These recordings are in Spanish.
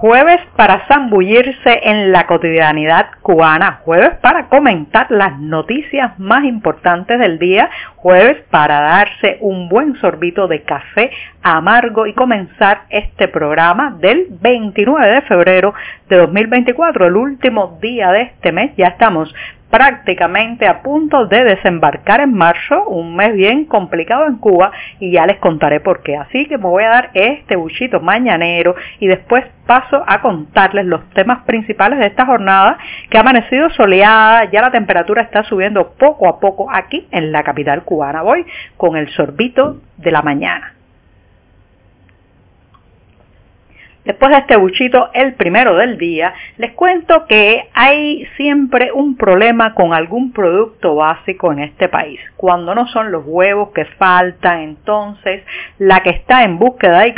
Jueves para zambullirse en la cotidianidad cubana, jueves para comentar las noticias más importantes del día, jueves para darse un buen sorbito de café amargo y comenzar este programa del 29 de febrero de 2024, el último día de este mes. Ya estamos prácticamente a punto de desembarcar en marzo, un mes bien complicado en Cuba y ya les contaré por qué. Así que me voy a dar este buchito mañanero y después paso a contarles los temas principales de esta jornada que ha amanecido soleada, ya la temperatura está subiendo poco a poco aquí en la capital cubana. Voy con el sorbito de la mañana. Después de este buchito, el primero del día, les cuento que hay siempre un problema con algún producto básico en este país. Cuando no son los huevos que faltan, entonces la que está en búsqueda y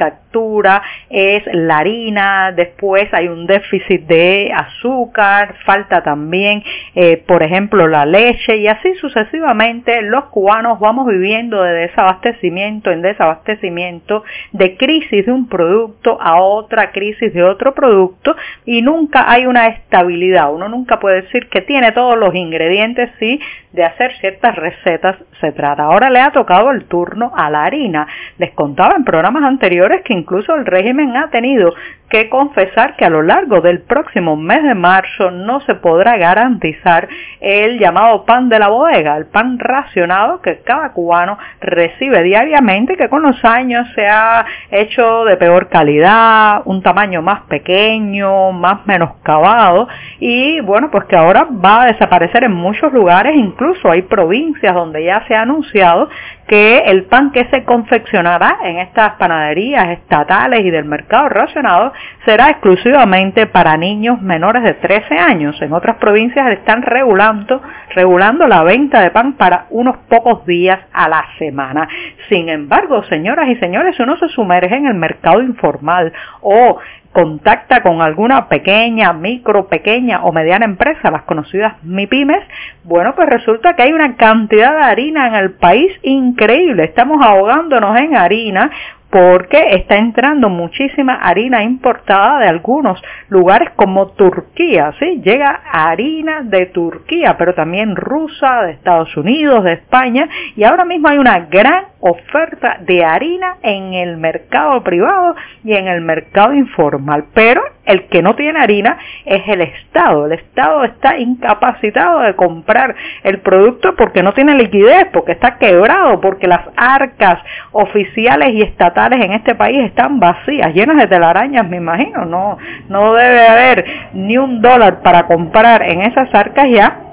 es la harina, después hay un déficit de azúcar, falta también, eh, por ejemplo, la leche y así sucesivamente los cubanos vamos viviendo de desabastecimiento en desabastecimiento, de crisis de un producto a otra crisis de otro producto y nunca hay una estabilidad. Uno nunca puede decir que tiene todos los ingredientes si de hacer ciertas recetas se trata. Ahora le ha tocado el turno a la harina. Les contaba en programas anteriores que incluso el régimen ha tenido que confesar que a lo largo del próximo mes de marzo no se podrá garantizar el llamado pan de la bodega, el pan racionado que cada cubano recibe diariamente, que con los años se ha hecho de peor calidad, un tamaño más pequeño, más menoscabado y bueno, pues que ahora va a desaparecer en muchos lugares, incluso hay provincias donde ya se ha anunciado que el pan que se confeccionará en estas panaderías estatales y del mercado racionado será exclusivamente para niños menores de 13 años. En otras provincias están regulando, regulando la venta de pan para unos pocos días a la semana. Sin embargo, señoras y señores, uno se sumerge en el mercado informal o contacta con alguna pequeña, micro, pequeña o mediana empresa, las conocidas MIPIMES, bueno, pues resulta que hay una cantidad de harina en el país increíble. Estamos ahogándonos en harina porque está entrando muchísima harina importada de algunos lugares como Turquía, ¿sí? Llega harina de Turquía, pero también rusa, de Estados Unidos, de España, y ahora mismo hay una gran oferta de harina en el mercado privado y en el mercado informal, pero el que no tiene harina es el Estado. El Estado está incapacitado de comprar el producto porque no tiene liquidez, porque está quebrado, porque las arcas oficiales y estatales en este país están vacías, llenas de telarañas, me imagino. No, no debe haber ni un dólar para comprar en esas arcas ya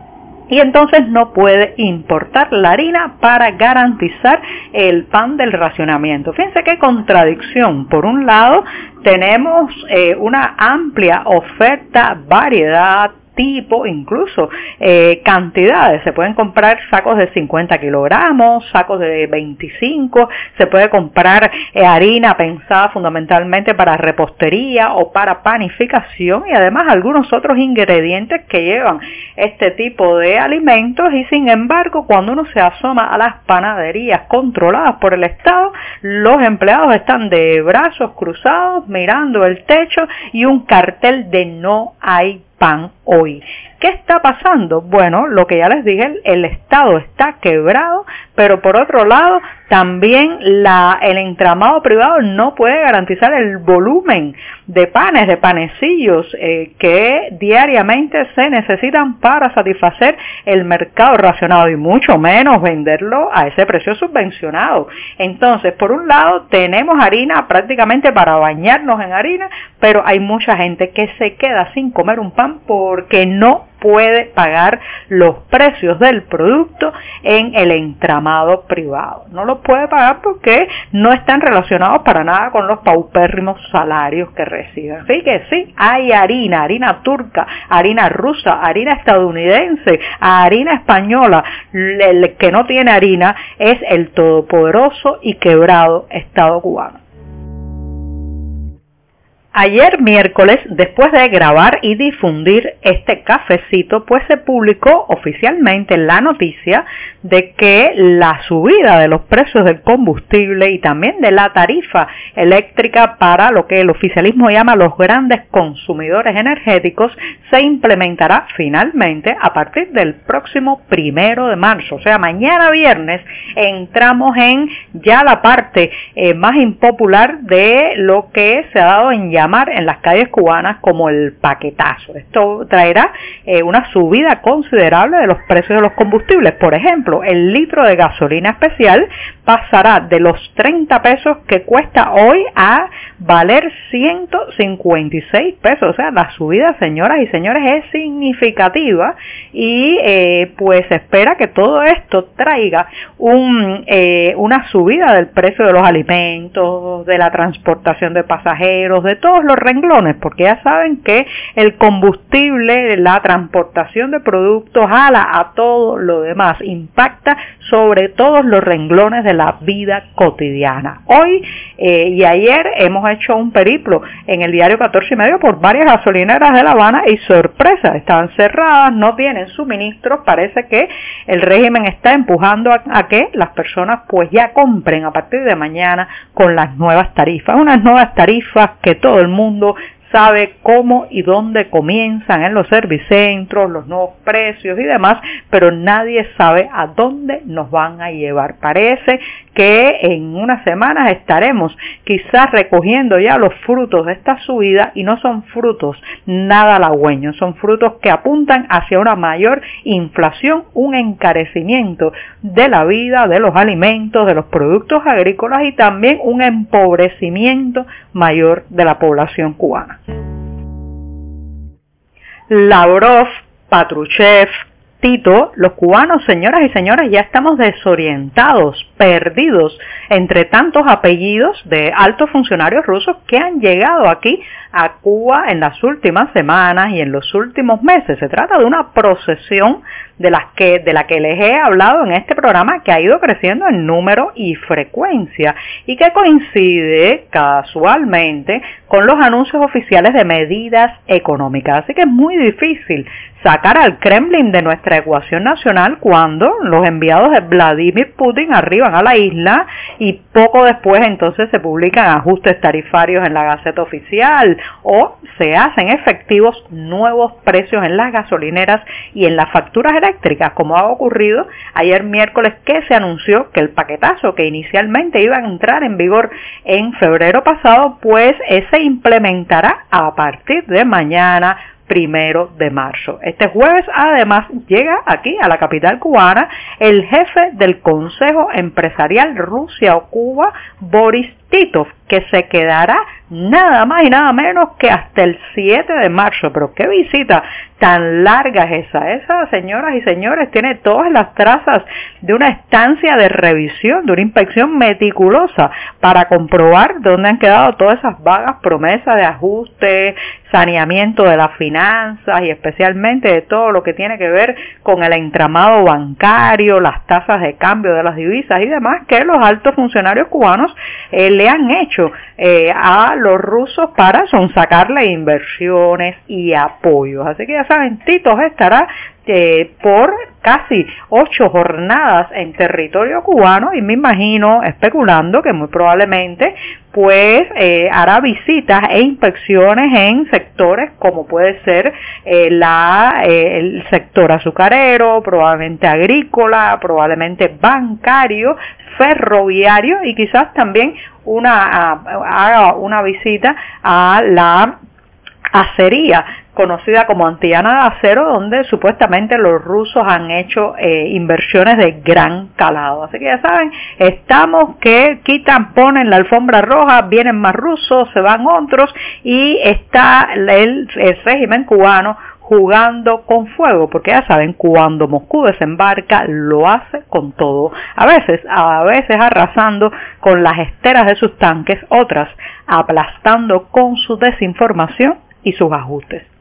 y entonces no puede importar la harina para garantizar el pan del racionamiento. Fíjense qué contradicción. Por un lado, tenemos eh, una amplia oferta, variedad, tipo, incluso eh, cantidades. Se pueden comprar sacos de 50 kilogramos, sacos de 25, se puede comprar eh, harina pensada fundamentalmente para repostería o para panificación y además algunos otros ingredientes que llevan este tipo de alimentos y sin embargo cuando uno se asoma a las panaderías controladas por el Estado, los empleados están de brazos cruzados mirando el techo y un cartel de no hay pan hoy. ¿Qué está pasando? Bueno, lo que ya les dije, el, Estado está quebrado, pero por otro lado, también el entramado privado no puede garantizar el volumen de panes, de panecillos eh, que diariamente se necesitan para satisfacer el mercado racionado y mucho menos venderlo a ese precio subvencionado. Entonces, por un lado, tenemos harina prácticamente para bañarnos en harina, pero hay mucha gente que se queda sin comer un pan porque no puede pagar los precios del producto en el entramado privado. No lo puede pagar porque no están relacionados para nada con los paupérrimos salarios que reciben. Así que sí, hay harina, harina turca, harina rusa, harina estadounidense, harina española. El que no tiene harina es el todopoderoso y quebrado Estado cubano. Ayer miércoles, después de grabar y difundir este cafecito, pues se publicó oficialmente la noticia de que la subida de los precios del combustible y también de la tarifa eléctrica para lo que el oficialismo llama los grandes consumidores energéticos se implementará finalmente a partir del próximo primero de marzo. O sea, mañana viernes entramos en ya la parte eh, más impopular de lo que se ha dado en llamar en las calles cubanas como el paquetazo. Esto traerá eh, una subida considerable de los precios de los combustibles. Por ejemplo, el litro de gasolina especial pasará de los 30 pesos que cuesta hoy a valer 156 pesos. O sea, la subida, señoras y señores, es significativa y eh, pues espera que todo esto traiga un, eh, una subida del precio de los alimentos, de la transportación de pasajeros, de todos los renglones, porque ya saben que el combustible, la transportación de productos, jala a todo lo demás, impacta sobre todos los renglones de la vida cotidiana. Hoy eh, y ayer hemos hecho un periplo en el diario 14 y medio por varias gasolineras de La Habana y sorpresa, están cerradas, no tienen suministros, parece que el régimen está empujando a que las personas pues ya compren a partir de mañana con las nuevas tarifas, unas nuevas tarifas que todo el mundo sabe cómo y dónde comienzan en los servicentros, los nuevos precios y demás, pero nadie sabe a dónde nos van a llevar. Parece que en unas semanas estaremos quizás recogiendo ya los frutos de esta subida y no son frutos nada halagüeños, son frutos que apuntan hacia una mayor inflación, un encarecimiento de la vida, de los alimentos, de los productos agrícolas y también un empobrecimiento mayor de la población cubana. Lavrov, Patruchev, Tito, los cubanos, señoras y señores, ya estamos desorientados, perdidos entre tantos apellidos de altos funcionarios rusos que han llegado aquí a Cuba en las últimas semanas y en los últimos meses. Se trata de una procesión de, las que, de la que les he hablado en este programa que ha ido creciendo en número y frecuencia y que coincide casualmente con los anuncios oficiales de medidas económicas. Así que es muy difícil sacar al Kremlin de nuestra ecuación nacional cuando los enviados de Vladimir Putin arriban a la isla y poco después entonces se publican ajustes tarifarios en la Gaceta Oficial o se hacen efectivos nuevos precios en las gasolineras y en las facturas eléctricas, como ha ocurrido ayer miércoles que se anunció que el paquetazo que inicialmente iba a entrar en vigor en febrero pasado, pues se implementará a partir de mañana primero de marzo. Este jueves además llega aquí a la capital cubana el jefe del Consejo Empresarial Rusia o Cuba, Boris Titov, que se quedará nada más y nada menos que hasta el 7 de marzo. Pero qué visita tan larga es esa. Esa, señoras y señores, tiene todas las trazas de una estancia de revisión, de una inspección meticulosa para comprobar dónde han quedado todas esas vagas promesas de ajuste, saneamiento de las finanzas y especialmente de todo lo que tiene que ver con el entramado bancario, las tasas de cambio de las divisas y demás que los altos funcionarios cubanos eh, le han hecho eh, a los rusos para sonsacarle inversiones y apoyos. Así que ya saben, Tito estará eh, por casi ocho jornadas en territorio cubano y me imagino, especulando, que muy probablemente pues eh, hará visitas e inspecciones en sectores como puede ser eh, la, el sector azucarero, probablemente agrícola, probablemente bancario, ferroviario y quizás también una, haga una visita a la acería conocida como Antillana de Acero, donde supuestamente los rusos han hecho eh, inversiones de gran calado. Así que ya saben, estamos que quitan, ponen la alfombra roja, vienen más rusos, se van otros y está el, el régimen cubano jugando con fuego, porque ya saben, cuando Moscú desembarca lo hace con todo. A veces, a veces arrasando con las esteras de sus tanques, otras aplastando con su desinformación y sus ajustes.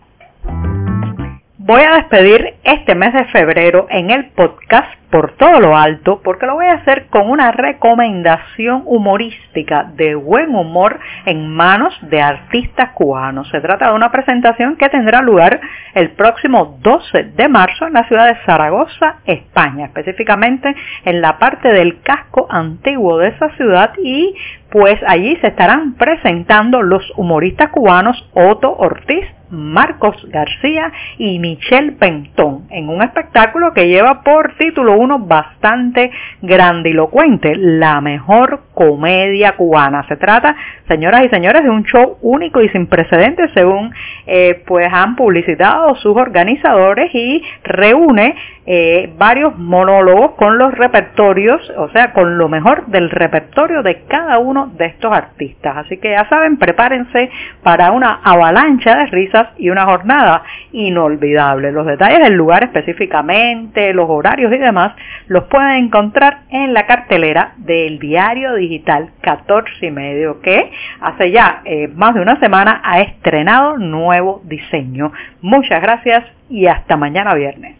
Voy a despedir este mes de febrero en el podcast por todo lo alto porque lo voy a hacer con una recomendación humorística de buen humor en manos de artistas cubanos. Se trata de una presentación que tendrá lugar el próximo 12 de marzo en la ciudad de Zaragoza, España, específicamente en la parte del casco antiguo de esa ciudad y pues allí se estarán presentando los humoristas cubanos Otto Ortiz, Marcos García y Michelle Pentón en un espectáculo que lleva por título uno bastante grandilocuente, la mejor comedia cubana. Se trata, señoras y señores, de un show único y sin precedentes según eh, pues han publicitado sus organizadores y reúne eh, varios monólogos con los repertorios, o sea, con lo mejor del repertorio de cada uno de estos artistas. Así que ya saben, prepárense para una avalancha de risas y una jornada inolvidable. Los detalles del lugar específicamente, los horarios y demás, los pueden encontrar en la cartelera del diario digital 14 y medio, que hace ya eh, más de una semana ha estrenado nuevo diseño. Muchas gracias y hasta mañana viernes.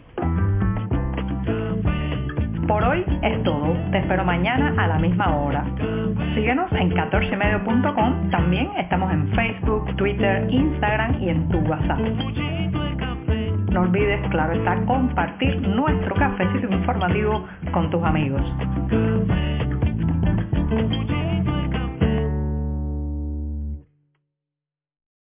Por hoy es todo. Te espero mañana a la misma hora. Síguenos en 14medio.com. También estamos en Facebook, Twitter, Instagram y en tu WhatsApp. No olvides, claro está, compartir nuestro cafecito informativo con tus amigos. Thank you.